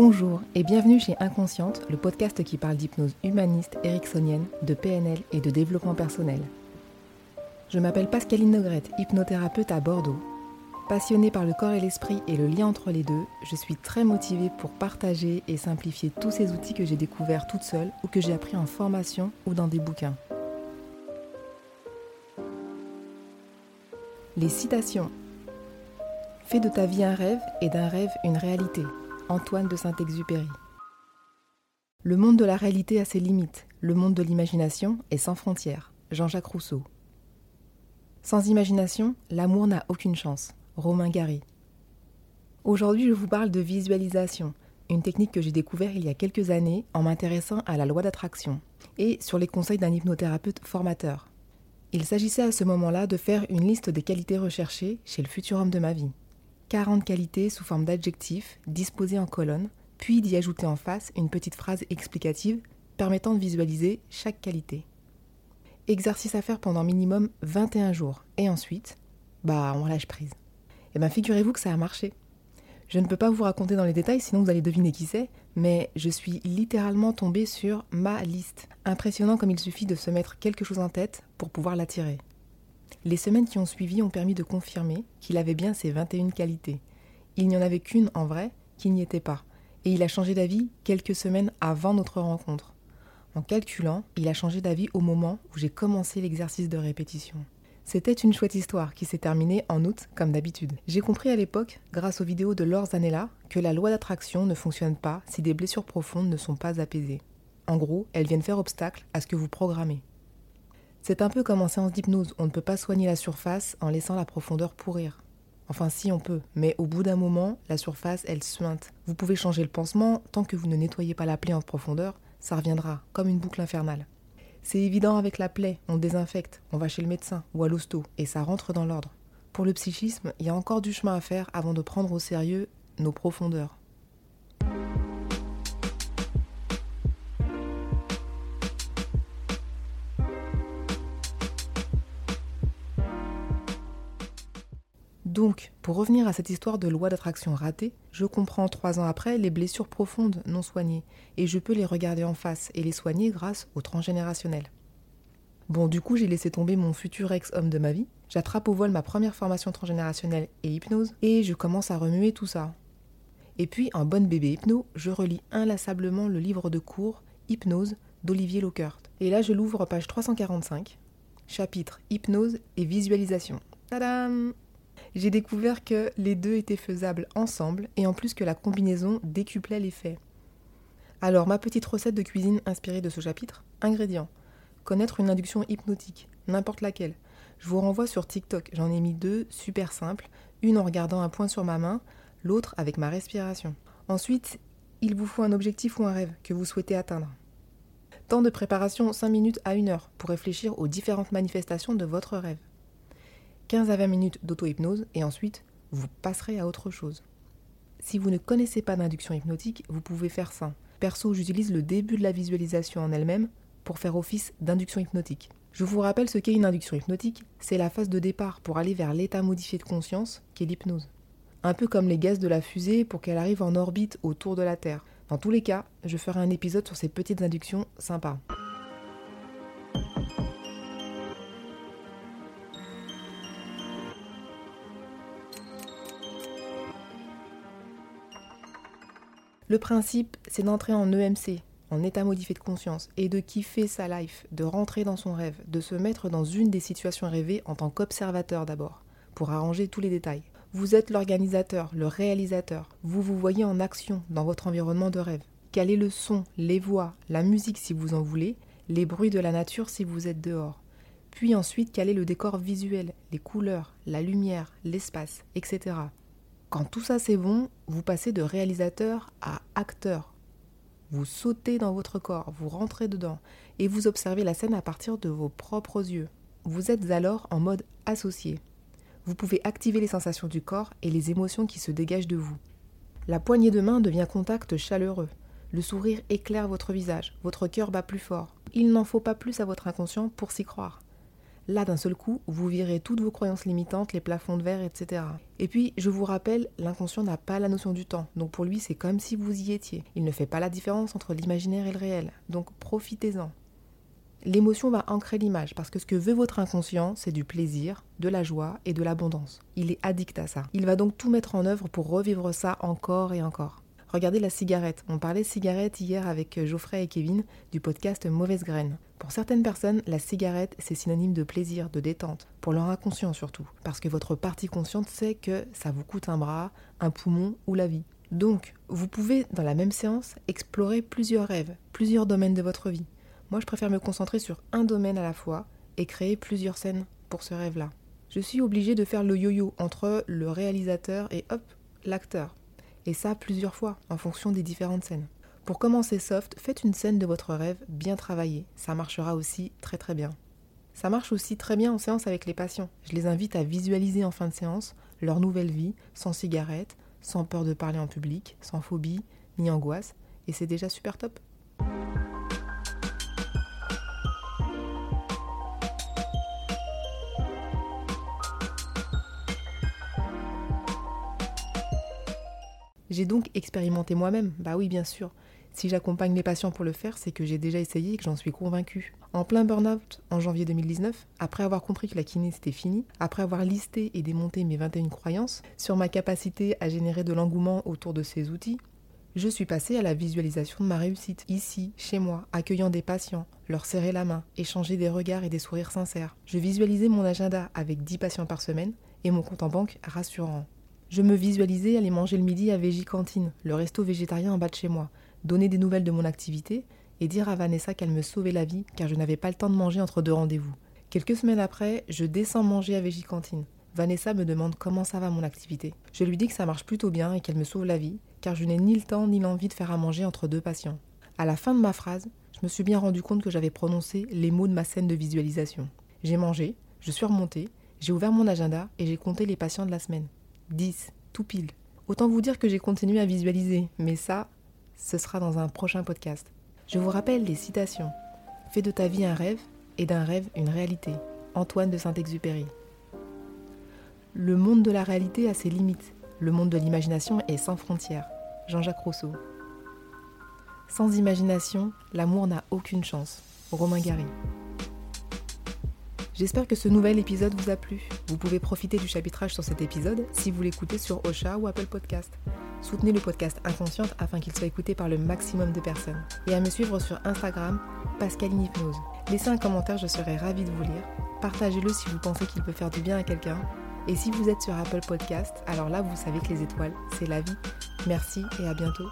Bonjour et bienvenue chez Inconsciente, le podcast qui parle d'hypnose humaniste ericksonienne, de PNL et de développement personnel. Je m'appelle Pascaline Nogrette, hypnothérapeute à Bordeaux. Passionnée par le corps et l'esprit et le lien entre les deux, je suis très motivée pour partager et simplifier tous ces outils que j'ai découverts toute seule ou que j'ai appris en formation ou dans des bouquins. Les citations. Fais de ta vie un rêve et d'un rêve une réalité. Antoine de Saint-Exupéry. Le monde de la réalité a ses limites, le monde de l'imagination est sans frontières. Jean-Jacques Rousseau. Sans imagination, l'amour n'a aucune chance. Romain Gary. Aujourd'hui, je vous parle de visualisation, une technique que j'ai découverte il y a quelques années en m'intéressant à la loi d'attraction et sur les conseils d'un hypnothérapeute formateur. Il s'agissait à ce moment-là de faire une liste des qualités recherchées chez le futur homme de ma vie. 40 qualités sous forme d'adjectifs disposées en colonne, puis d'y ajouter en face une petite phrase explicative permettant de visualiser chaque qualité. Exercice à faire pendant minimum 21 jours, et ensuite, bah on lâche prise. Et eh bien figurez-vous que ça a marché. Je ne peux pas vous raconter dans les détails, sinon vous allez deviner qui c'est, mais je suis littéralement tombée sur ma liste. Impressionnant comme il suffit de se mettre quelque chose en tête pour pouvoir l'attirer. Les semaines qui ont suivi ont permis de confirmer qu'il avait bien ses 21 qualités. Il n'y en avait qu'une en vrai qui n'y était pas, et il a changé d'avis quelques semaines avant notre rencontre. En calculant, il a changé d'avis au moment où j'ai commencé l'exercice de répétition. C'était une chouette histoire qui s'est terminée en août comme d'habitude. J'ai compris à l'époque, grâce aux vidéos de Laure Zanella, que la loi d'attraction ne fonctionne pas si des blessures profondes ne sont pas apaisées. En gros, elles viennent faire obstacle à ce que vous programmez. C'est un peu comme en séance d'hypnose, on ne peut pas soigner la surface en laissant la profondeur pourrir. Enfin si on peut, mais au bout d'un moment, la surface, elle suinte. Vous pouvez changer le pansement, tant que vous ne nettoyez pas la plaie en profondeur, ça reviendra, comme une boucle infernale. C'est évident avec la plaie, on désinfecte, on va chez le médecin ou à l'hosto, et ça rentre dans l'ordre. Pour le psychisme, il y a encore du chemin à faire avant de prendre au sérieux nos profondeurs. Donc, pour revenir à cette histoire de loi d'attraction ratée, je comprends trois ans après les blessures profondes non soignées, et je peux les regarder en face et les soigner grâce au transgénérationnel. Bon, du coup, j'ai laissé tomber mon futur ex-homme de ma vie, j'attrape au vol ma première formation transgénérationnelle et hypnose, et je commence à remuer tout ça. Et puis, en bonne bébé hypno, je relis inlassablement le livre de cours Hypnose d'Olivier Lockert. Et là, je l'ouvre page 345, chapitre Hypnose et visualisation. Tadam j'ai découvert que les deux étaient faisables ensemble et en plus que la combinaison décuplait l'effet. Alors, ma petite recette de cuisine inspirée de ce chapitre Ingrédients. Connaître une induction hypnotique, n'importe laquelle. Je vous renvoie sur TikTok, j'en ai mis deux super simples, une en regardant un point sur ma main, l'autre avec ma respiration. Ensuite, il vous faut un objectif ou un rêve que vous souhaitez atteindre. Temps de préparation 5 minutes à 1 heure pour réfléchir aux différentes manifestations de votre rêve. 15 à 20 minutes d'auto-hypnose et ensuite vous passerez à autre chose. Si vous ne connaissez pas d'induction hypnotique, vous pouvez faire ça. Perso, j'utilise le début de la visualisation en elle-même pour faire office d'induction hypnotique. Je vous rappelle ce qu'est une induction hypnotique, c'est la phase de départ pour aller vers l'état modifié de conscience qui est l'hypnose. Un peu comme les gaz de la fusée pour qu'elle arrive en orbite autour de la Terre. Dans tous les cas, je ferai un épisode sur ces petites inductions sympas. Le principe, c'est d'entrer en EMC, en état modifié de conscience, et de kiffer sa life, de rentrer dans son rêve, de se mettre dans une des situations rêvées en tant qu'observateur d'abord, pour arranger tous les détails. Vous êtes l'organisateur, le réalisateur. Vous vous voyez en action dans votre environnement de rêve. Quel est le son, les voix, la musique si vous en voulez, les bruits de la nature si vous êtes dehors? Puis ensuite, quel est le décor visuel, les couleurs, la lumière, l'espace, etc. Quand tout ça c'est bon, vous passez de réalisateur à acteur. Vous sautez dans votre corps, vous rentrez dedans et vous observez la scène à partir de vos propres yeux. Vous êtes alors en mode associé. Vous pouvez activer les sensations du corps et les émotions qui se dégagent de vous. La poignée de main devient contact chaleureux. Le sourire éclaire votre visage, votre cœur bat plus fort. Il n'en faut pas plus à votre inconscient pour s'y croire. Là, d'un seul coup, vous virez toutes vos croyances limitantes, les plafonds de verre, etc. Et puis, je vous rappelle, l'inconscient n'a pas la notion du temps. Donc pour lui, c'est comme si vous y étiez. Il ne fait pas la différence entre l'imaginaire et le réel. Donc profitez-en. L'émotion va ancrer l'image parce que ce que veut votre inconscient, c'est du plaisir, de la joie et de l'abondance. Il est addict à ça. Il va donc tout mettre en œuvre pour revivre ça encore et encore. Regardez la cigarette. On parlait cigarette hier avec Geoffrey et Kevin du podcast Mauvaise Graine. Pour certaines personnes, la cigarette, c'est synonyme de plaisir, de détente, pour leur inconscient surtout, parce que votre partie consciente sait que ça vous coûte un bras, un poumon ou la vie. Donc, vous pouvez, dans la même séance, explorer plusieurs rêves, plusieurs domaines de votre vie. Moi, je préfère me concentrer sur un domaine à la fois et créer plusieurs scènes pour ce rêve-là. Je suis obligée de faire le yo-yo entre le réalisateur et hop, l'acteur. Et ça plusieurs fois, en fonction des différentes scènes. Pour commencer soft, faites une scène de votre rêve bien travaillée. Ça marchera aussi très très bien. Ça marche aussi très bien en séance avec les patients. Je les invite à visualiser en fin de séance leur nouvelle vie, sans cigarette, sans peur de parler en public, sans phobie ni angoisse, et c'est déjà super top. J'ai donc expérimenté moi-même, bah oui bien sûr. Si j'accompagne les patients pour le faire, c'est que j'ai déjà essayé et que j'en suis convaincue. En plein burn-out en janvier 2019, après avoir compris que la kiné c'était fini, après avoir listé et démonté mes 21 croyances sur ma capacité à générer de l'engouement autour de ces outils, je suis passée à la visualisation de ma réussite, ici, chez moi, accueillant des patients, leur serrer la main, échanger des regards et des sourires sincères. Je visualisais mon agenda avec 10 patients par semaine et mon compte en banque rassurant. Je me visualisais aller manger le midi à Végicantine, le resto végétarien en bas de chez moi, donner des nouvelles de mon activité et dire à Vanessa qu'elle me sauvait la vie car je n'avais pas le temps de manger entre deux rendez-vous. Quelques semaines après, je descends manger à Végicantine. Vanessa me demande comment ça va mon activité. Je lui dis que ça marche plutôt bien et qu'elle me sauve la vie car je n'ai ni le temps ni l'envie de faire à manger entre deux patients. À la fin de ma phrase, je me suis bien rendu compte que j'avais prononcé les mots de ma scène de visualisation. J'ai mangé, je suis remontée, j'ai ouvert mon agenda et j'ai compté les patients de la semaine. 10, tout pile. Autant vous dire que j'ai continué à visualiser, mais ça, ce sera dans un prochain podcast. Je vous rappelle les citations. Fais de ta vie un rêve et d'un rêve une réalité. Antoine de Saint-Exupéry. Le monde de la réalité a ses limites. Le monde de l'imagination est sans frontières. Jean-Jacques Rousseau. Sans imagination, l'amour n'a aucune chance. Romain Gary. J'espère que ce nouvel épisode vous a plu. Vous pouvez profiter du chapitrage sur cet épisode si vous l'écoutez sur Ocha ou Apple Podcast. Soutenez le podcast Inconsciente afin qu'il soit écouté par le maximum de personnes. Et à me suivre sur Instagram, Pascaline Hypnose. Laissez un commentaire, je serai ravie de vous lire. Partagez-le si vous pensez qu'il peut faire du bien à quelqu'un. Et si vous êtes sur Apple Podcast, alors là vous savez que les étoiles, c'est la vie. Merci et à bientôt.